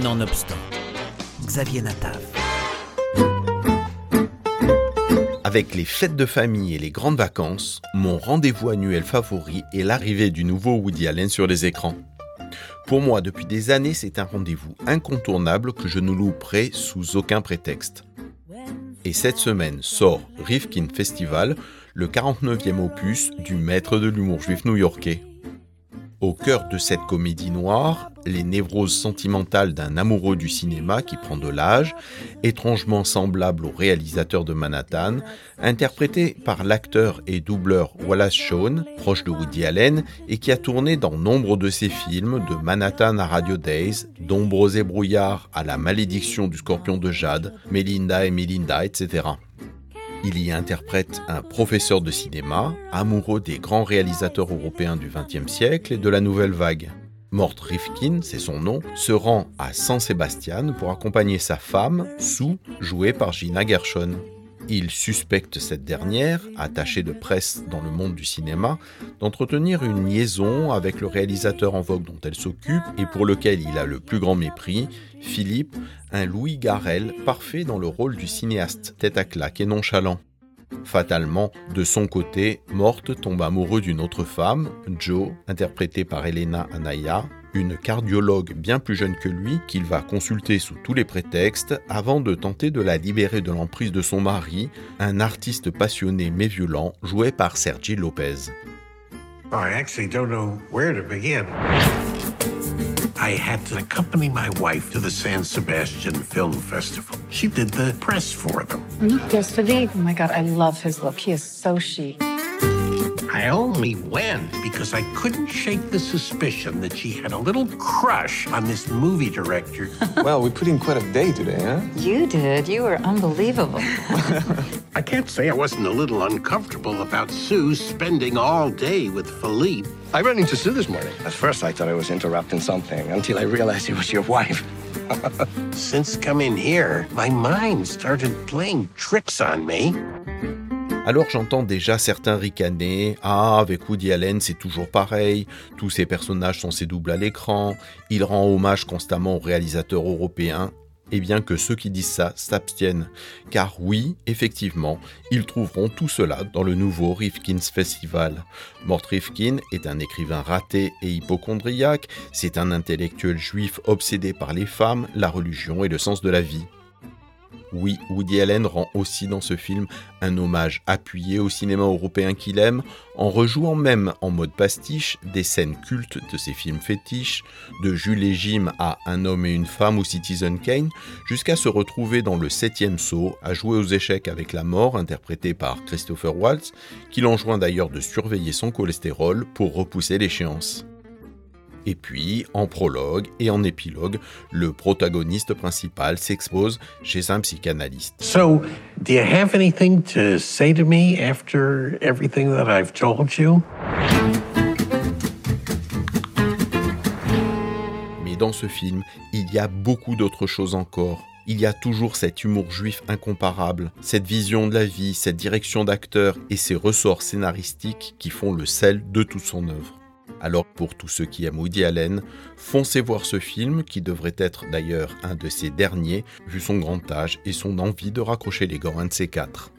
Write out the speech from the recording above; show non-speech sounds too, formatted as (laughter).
Nonobstant, Xavier Natav. Avec les fêtes de famille et les grandes vacances, mon rendez-vous annuel favori est l'arrivée du nouveau Woody Allen sur les écrans. Pour moi, depuis des années, c'est un rendez-vous incontournable que je ne louperai sous aucun prétexte. Et cette semaine sort Rifkin Festival, le 49e opus du maître de l'humour juif new-yorkais. Au cœur de cette comédie noire, les névroses sentimentales d'un amoureux du cinéma qui prend de l'âge, étrangement semblable au réalisateur de Manhattan, interprété par l'acteur et doubleur Wallace Shawn, proche de Woody Allen, et qui a tourné dans nombre de ses films, de Manhattan à Radio Days, d'Ombreux et brouillards à La malédiction du scorpion de Jade, Melinda et Melinda, etc. Il y interprète un professeur de cinéma, amoureux des grands réalisateurs européens du XXe siècle et de la nouvelle vague. Mort Rifkin, c'est son nom, se rend à San Sebastian pour accompagner sa femme, Sue, jouée par Gina Gershon. Il suspecte cette dernière, attachée de presse dans le monde du cinéma, d'entretenir une liaison avec le réalisateur en vogue dont elle s'occupe et pour lequel il a le plus grand mépris, Philippe, un Louis Garrel parfait dans le rôle du cinéaste tête à claque et nonchalant. Fatalement, de son côté, Morte tombe amoureux d'une autre femme, Joe, interprétée par Elena Anaya, une cardiologue bien plus jeune que lui qu'il va consulter sous tous les prétextes avant de tenter de la libérer de l'emprise de son mari, un artiste passionné mais violent joué par Sergi Lopez. I actually don't know where to begin. I had to accompany my wife to the San Sebastian Film Festival. She did the press for them. Look, yesterday. Oh my God, I love his look. He is so chic. I only went because I couldn't shake the suspicion that she had a little crush on this movie director. (laughs) well, we put in quite a day today, huh? You did. You were unbelievable. (laughs) I can't say I wasn't a little uncomfortable about Sue spending all day with Philippe. I ran into Sue this morning. At first, I thought I was interrupting something until I realized it was your wife. (laughs) Since coming here, my mind started playing tricks on me. Alors j'entends déjà certains ricaner Ah, avec Woody Allen, c'est toujours pareil, tous ses personnages sont ses doubles à l'écran, il rend hommage constamment aux réalisateurs européens, et bien que ceux qui disent ça s'abstiennent. Car oui, effectivement, ils trouveront tout cela dans le nouveau Rifkin's Festival. Mort Rifkin est un écrivain raté et hypochondriaque, c'est un intellectuel juif obsédé par les femmes, la religion et le sens de la vie. Oui, Woody Allen rend aussi dans ce film un hommage appuyé au cinéma européen qu'il aime, en rejouant même en mode pastiche des scènes cultes de ses films fétiches, de Jules et Jim à Un homme et une femme ou Citizen Kane, jusqu'à se retrouver dans le septième saut à jouer aux échecs avec la mort interprété par Christopher Waltz, qui l'enjoint d'ailleurs de surveiller son cholestérol pour repousser l'échéance. Et puis, en prologue et en épilogue, le protagoniste principal s'expose chez un psychanalyste. So, do you have anything to say to me after everything that I've told you? Mais dans ce film, il y a beaucoup d'autres choses encore. Il y a toujours cet humour juif incomparable, cette vision de la vie, cette direction d'acteur et ces ressorts scénaristiques qui font le sel de toute son œuvre. Alors pour tous ceux qui aiment Woody Allen, foncez voir ce film qui devrait être d'ailleurs un de ses derniers vu son grand âge et son envie de raccrocher les gants un de ces quatre.